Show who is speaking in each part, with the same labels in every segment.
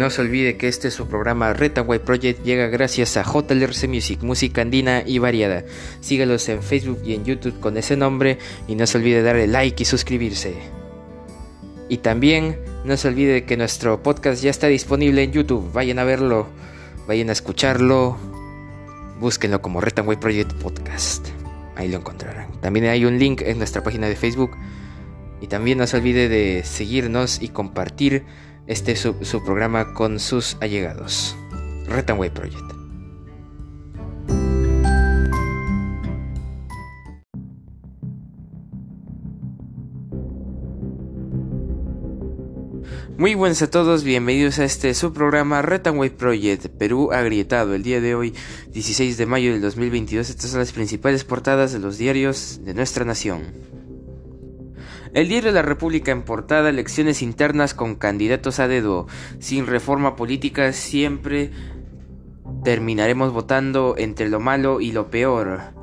Speaker 1: No se olvide que este su programa Retaway Project llega gracias a JLRC Music, música andina y variada. Sígalos en Facebook y en YouTube con ese nombre y no se olvide darle like y suscribirse. Y también no se olvide que nuestro podcast ya está disponible en YouTube. Vayan a verlo, vayan a escucharlo. Búsquenlo como Retaway Project Podcast. Ahí lo encontrarán. También hay un link en nuestra página de Facebook. Y también no se olvide de seguirnos y compartir este su, su programa con sus allegados. Retanway Project. Muy buenos a todos, bienvenidos a este su programa Retanway Project Perú Agrietado. El día de hoy, 16 de mayo del 2022, estas son las principales portadas de los diarios de nuestra nación. El diario La República en portada, elecciones internas con candidatos a dedo. Sin reforma política siempre terminaremos votando entre lo malo y lo peor.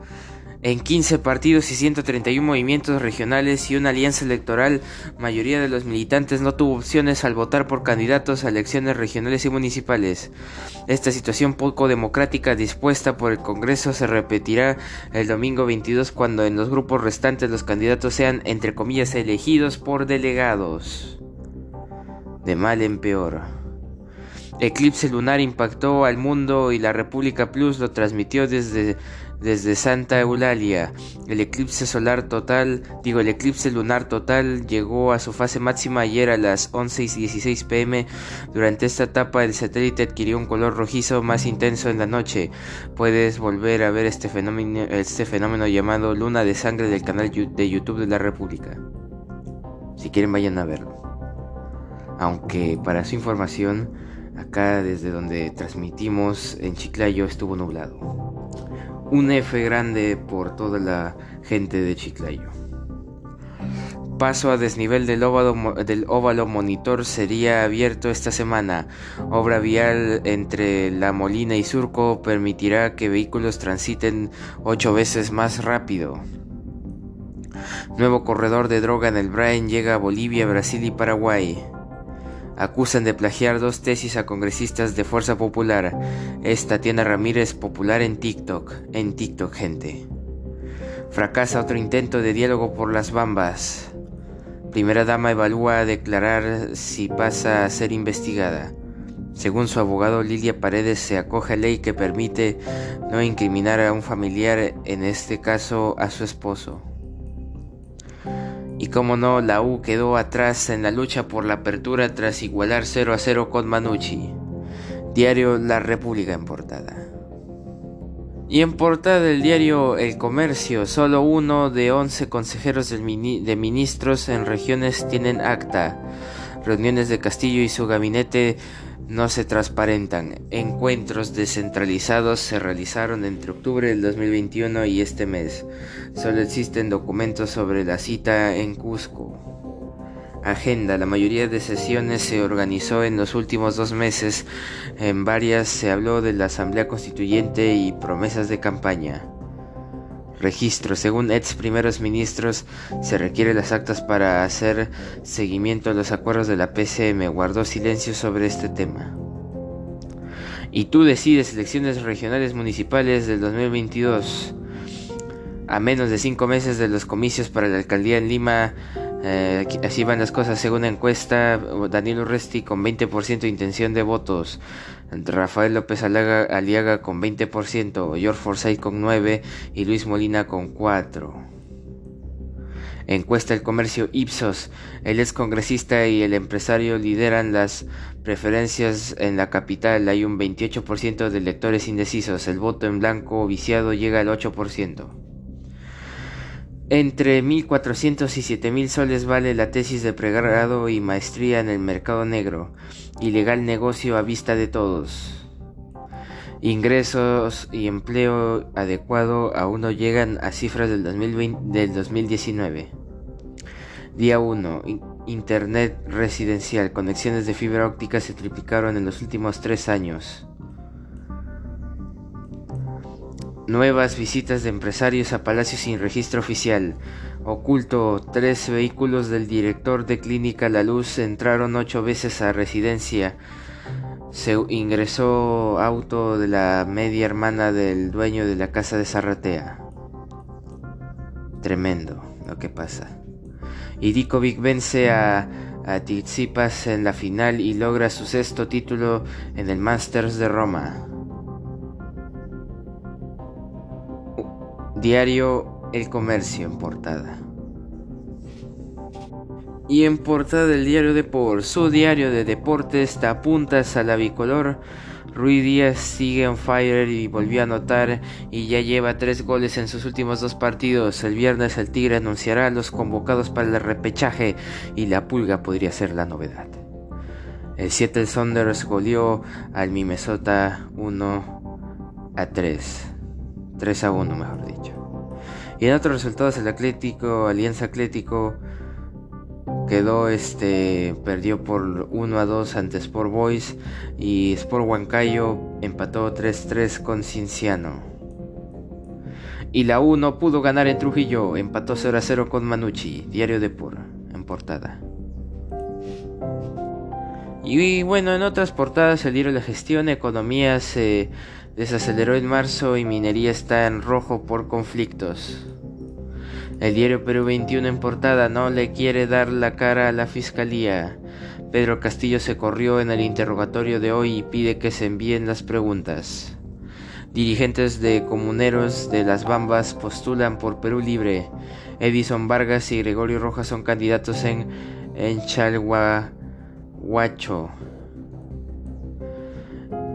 Speaker 1: En 15 partidos y 131 movimientos regionales y una alianza electoral, mayoría de los militantes no tuvo opciones al votar por candidatos a elecciones regionales y municipales. Esta situación poco democrática dispuesta por el Congreso se repetirá el domingo 22 cuando en los grupos restantes los candidatos sean, entre comillas, elegidos por delegados. De mal en peor. Eclipse lunar impactó al mundo y la República Plus lo transmitió desde desde Santa Eulalia. El eclipse solar total, digo, el eclipse lunar total llegó a su fase máxima ayer a las 11 y 16 pm. Durante esta etapa el satélite adquirió un color rojizo más intenso en la noche. Puedes volver a ver este fenómeno, este fenómeno llamado luna de sangre del canal de YouTube de la República. Si quieren vayan a verlo. Aunque para su información, acá desde donde transmitimos en Chiclayo estuvo nublado un F grande por toda la gente de Chiclayo. Paso a desnivel del óvalo, monitor sería abierto esta semana. Obra vial entre La Molina y Surco permitirá que vehículos transiten ocho veces más rápido. Nuevo corredor de droga en el Brain llega a Bolivia, Brasil y Paraguay. Acusan de plagiar dos tesis a congresistas de Fuerza Popular. Es Tatiana Ramírez popular en TikTok. En TikTok, gente. Fracasa otro intento de diálogo por las bambas. Primera dama evalúa declarar si pasa a ser investigada. Según su abogado, Lilia Paredes se acoge a ley que permite no incriminar a un familiar, en este caso a su esposo. Y como no, la U quedó atrás en la lucha por la apertura tras igualar 0 a 0 con Manucci. Diario La República en portada. Y en portada del diario El Comercio, solo uno de 11 consejeros de ministros en regiones tienen acta. Reuniones de Castillo y su gabinete no se transparentan. Encuentros descentralizados se realizaron entre octubre del 2021 y este mes. Solo existen documentos sobre la cita en Cusco. Agenda. La mayoría de sesiones se organizó en los últimos dos meses. En varias se habló de la Asamblea Constituyente y promesas de campaña. Registro. Según ex primeros ministros, se requiere las actas para hacer seguimiento a los acuerdos de la PCM. Guardó silencio sobre este tema. Y tú decides elecciones regionales municipales del 2022. A menos de cinco meses de los comicios para la alcaldía en Lima, eh, así van las cosas según la encuesta. Daniel Urresti con 20% de intención de votos. Rafael López Aliaga con 20%, George Forsyth con 9% y Luis Molina con 4%. Encuesta el comercio Ipsos. El ex congresista y el empresario lideran las preferencias en la capital. Hay un 28% de electores indecisos. El voto en blanco viciado llega al 8%. Entre 1.400 y 7.000 soles vale la tesis de pregrado y maestría en el mercado negro. Ilegal negocio a vista de todos. Ingresos y empleo adecuado aún no llegan a cifras del, 2020, del 2019. Día 1. Internet residencial. Conexiones de fibra óptica se triplicaron en los últimos tres años. Nuevas visitas de empresarios a Palacio sin registro oficial. Oculto, tres vehículos del director de Clínica La Luz entraron ocho veces a residencia. se ingresó auto de la media hermana del dueño de la casa de Zarratea. Tremendo lo que pasa. Y Dikovic vence a, a Tsitsipas en la final y logra su sexto título en el Masters de Roma. Diario El Comercio en portada. Y en portada del diario Depor, su diario de deportes da puntas a la bicolor. Rui Díaz sigue on fire y volvió a anotar y ya lleva tres goles en sus últimos dos partidos. El viernes el Tigre anunciará a los convocados para el repechaje y la pulga podría ser la novedad. El Seattle Saunders goleó al Minnesota 1 a 3. 3 a 1 mejor dicho. Y en otros resultados el Atlético, Alianza Atlético quedó este perdió por 1 a 2 ante Sport Boys y Sport Huancayo empató 3-3 con Cinciano. Y la U no pudo ganar en Trujillo, empató 0 a 0 con Manucci, Diario de Por, en portada. Y bueno, en otras portadas el diario La Gestión, Economía se desaceleró en marzo y minería está en rojo por conflictos. El diario Perú 21 en portada no le quiere dar la cara a la fiscalía. Pedro Castillo se corrió en el interrogatorio de hoy y pide que se envíen las preguntas. Dirigentes de comuneros de las Bambas postulan por Perú Libre. Edison Vargas y Gregorio Rojas son candidatos en, en Chalhuahuacho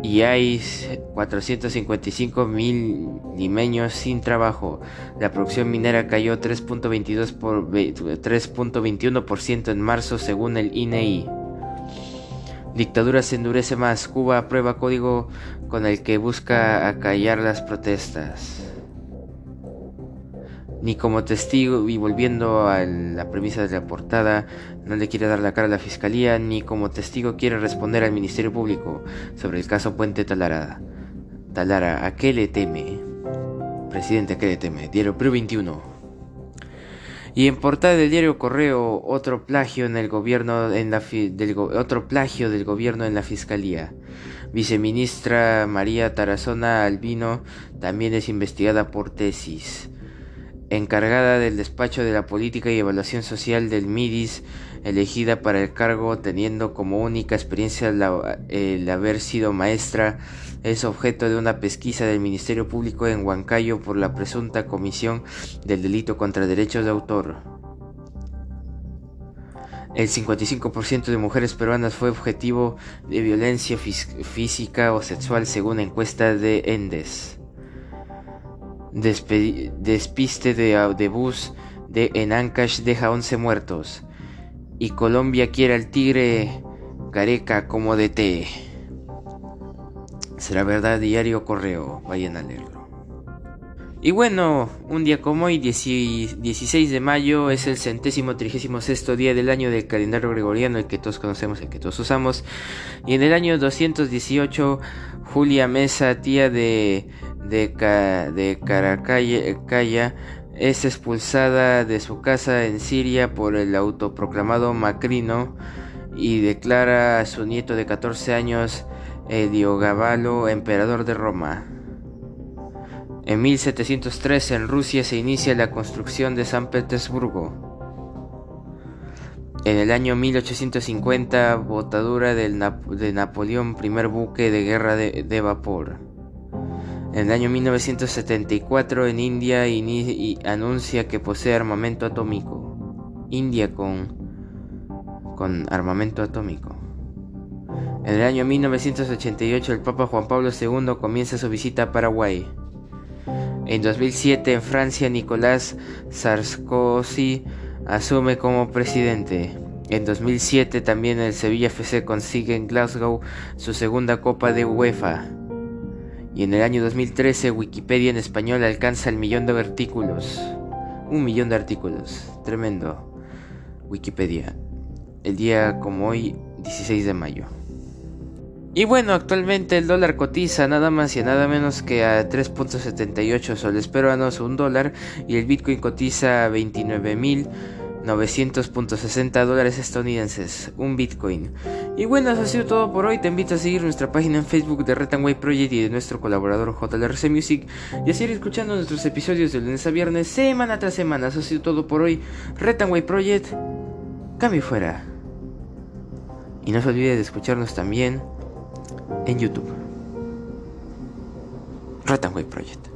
Speaker 1: y hay 455 mil limeños sin trabajo. La producción minera cayó 3.22 por 3.21% en marzo según el INEI. E Dictadura se endurece más. Cuba aprueba código con el que busca acallar las protestas ni como testigo, y volviendo a la premisa de la portada, no le quiere dar la cara a la fiscalía, ni como testigo quiere responder al Ministerio Público sobre el caso Puente Talara. Talara, ¿a qué le teme? Presidente, ¿a qué le teme? Diario Pro 21. Y en portada del diario Correo, otro plagio en el gobierno otro plagio del gobierno en la fiscalía. Viceministra María Tarazona Albino también es investigada por tesis encargada del despacho de la política y evaluación social del MIDIS, elegida para el cargo teniendo como única experiencia el haber sido maestra, es objeto de una pesquisa del Ministerio Público en Huancayo por la presunta comisión del delito contra derechos de autor. El 55% de mujeres peruanas fue objetivo de violencia física o sexual según encuesta de Endes despiste de, bus de, en Ancash deja 11 muertos. Y Colombia quiere al tigre Gareca como DT. Será verdad, diario correo. Vayan a leerlo. Y bueno, un día como hoy, 16 de mayo, es el centésimo trigésimo sexto día del año del calendario gregoriano, el que todos conocemos, el que todos usamos. Y en el año 218, Julia Mesa, tía de de, de Caracalla es expulsada de su casa en Siria por el autoproclamado Macrino y declara a su nieto de 14 años, Gabalo emperador de Roma. En 1703 en Rusia se inicia la construcción de San Petersburgo. En el año 1850, botadura de Napoleón, primer buque de guerra de vapor. En el año 1974 en India y anuncia que posee armamento atómico. India con, con armamento atómico. En el año 1988 el Papa Juan Pablo II comienza su visita a Paraguay. En 2007 en Francia Nicolás Sarkozy asume como presidente. En 2007 también el Sevilla FC consigue en Glasgow su segunda Copa de UEFA y en el año 2013 Wikipedia en español alcanza el millón de artículos. Un millón de artículos. Tremendo. Wikipedia. El día como hoy, 16 de mayo. Y bueno, actualmente el dólar cotiza nada más y nada menos que a 3.78 soles peruanos un dólar y el Bitcoin cotiza a 29 mil 900.60 dólares estadounidenses, un Bitcoin. Y bueno, eso ha sido todo por hoy. Te invito a seguir nuestra página en Facebook de Red Way Project y de nuestro colaborador JLRC Music y a seguir escuchando nuestros episodios de lunes a viernes, semana tras semana. Eso ha sido todo por hoy. Red Way Project, cambio fuera. Y no se olvide de escucharnos también en YouTube. Red Way Project.